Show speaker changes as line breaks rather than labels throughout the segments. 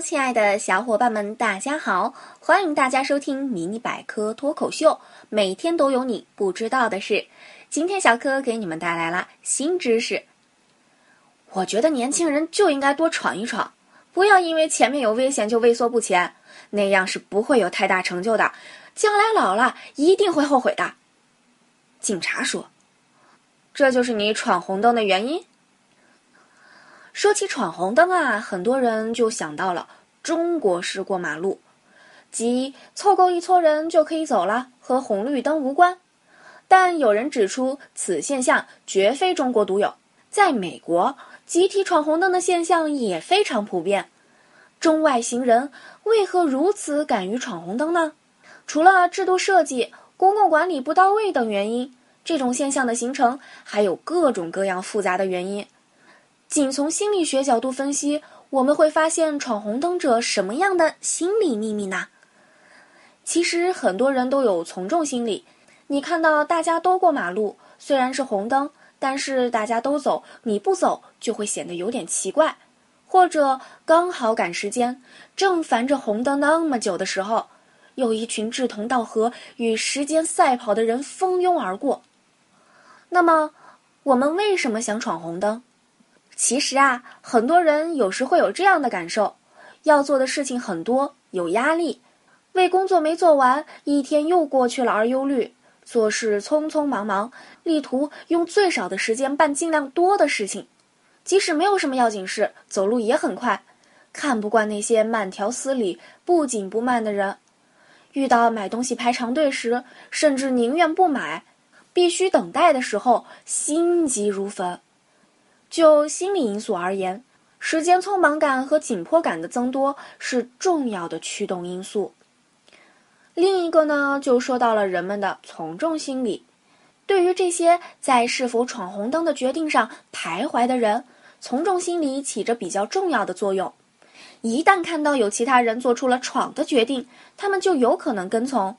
亲爱的小伙伴们，大家好！欢迎大家收听迷你百科脱口秀，每天都有你不知道的事。今天小柯给你们带来了新知识。我觉得年轻人就应该多闯一闯，不要因为前面有危险就畏缩不前，那样是不会有太大成就的，将来老了一定会后悔的。警察说：“这就是你闯红灯的原因。”说起闯红灯啊，很多人就想到了中国式过马路，即凑够一撮人就可以走了，和红绿灯无关。但有人指出，此现象绝非中国独有，在美国，集体闯红灯的现象也非常普遍。中外行人为何如此敢于闯红灯呢？除了制度设计、公共管理不到位等原因，这种现象的形成还有各种各样复杂的原因。仅从心理学角度分析，我们会发现闯红灯者什么样的心理秘密呢？其实很多人都有从众心理。你看到大家都过马路，虽然是红灯，但是大家都走，你不走就会显得有点奇怪。或者刚好赶时间，正烦着红灯那么久的时候，有一群志同道合、与时间赛跑的人蜂拥而过。那么，我们为什么想闯红灯？其实啊，很多人有时会有这样的感受：要做的事情很多，有压力；为工作没做完，一天又过去了而忧虑；做事匆匆忙忙，力图用最少的时间办尽量多的事情。即使没有什么要紧事，走路也很快。看不惯那些慢条斯理、不紧不慢的人。遇到买东西排长队时，甚至宁愿不买；必须等待的时候，心急如焚。就心理因素而言，时间匆忙感和紧迫感的增多是重要的驱动因素。另一个呢，就说到了人们的从众心理。对于这些在是否闯红灯的决定上徘徊的人，从众心理起着比较重要的作用。一旦看到有其他人做出了闯的决定，他们就有可能跟从。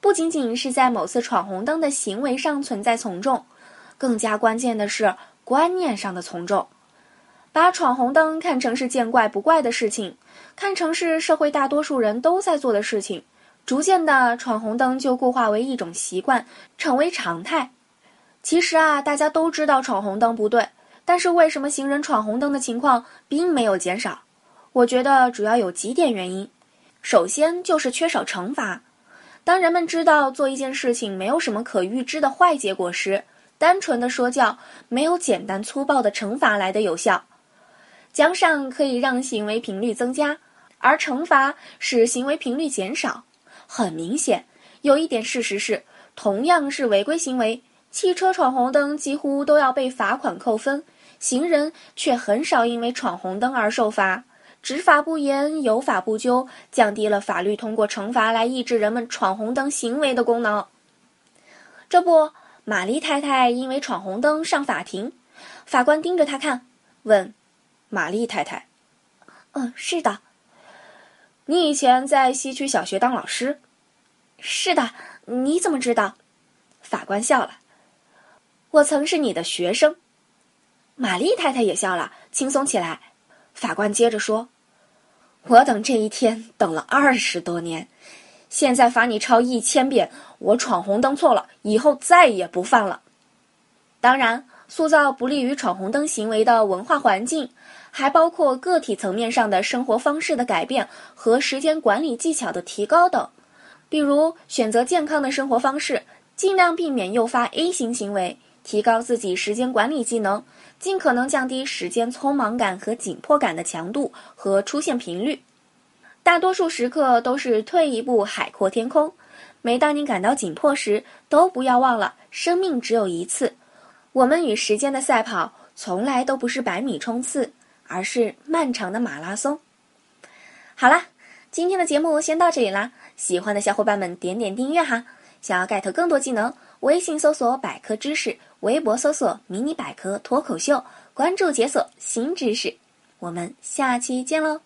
不仅仅是在某次闯红灯的行为上存在从众，更加关键的是。观念上的从众，把闯红灯看成是见怪不怪的事情，看成是社会大多数人都在做的事情，逐渐的闯红灯就固化为一种习惯，成为常态。其实啊，大家都知道闯红灯不对，但是为什么行人闯红灯的情况并没有减少？我觉得主要有几点原因。首先就是缺少惩罚。当人们知道做一件事情没有什么可预知的坏结果时，单纯的说教没有简单粗暴的惩罚来的有效，奖赏可以让行为频率增加，而惩罚使行为频率减少。很明显，有一点事实是，同样是违规行为，汽车闯红灯几乎都要被罚款扣分，行人却很少因为闯红灯而受罚。执法不严，有法不究，降低了法律通过惩罚来抑制人们闯红灯行为的功能。这不。玛丽太太因为闯红灯上法庭，法官盯着她看，问：“玛丽太太，
嗯，是的，
你以前在西区小学当老师？
是的，你怎么知道？”
法官笑了：“我曾是你的学生。”
玛丽太太也笑了，轻松起来。
法官接着说：“我等这一天等了二十多年。”现在罚你抄一千遍，我闯红灯错了，以后再也不犯了。当然，塑造不利于闯红灯行为的文化环境，还包括个体层面上的生活方式的改变和时间管理技巧的提高等。比如，选择健康的生活方式，尽量避免诱发 A 型行为，提高自己时间管理技能，尽可能降低时间匆忙感和紧迫感的强度和出现频率。大多数时刻都是退一步海阔天空。每当你感到紧迫时，都不要忘了，生命只有一次。我们与时间的赛跑，从来都不是百米冲刺，而是漫长的马拉松。好啦，今天的节目先到这里啦。喜欢的小伙伴们点点订阅哈。想要 get 更多技能，微信搜索百科知识，微博搜索迷你百科脱口秀，关注解锁新知识。我们下期见喽！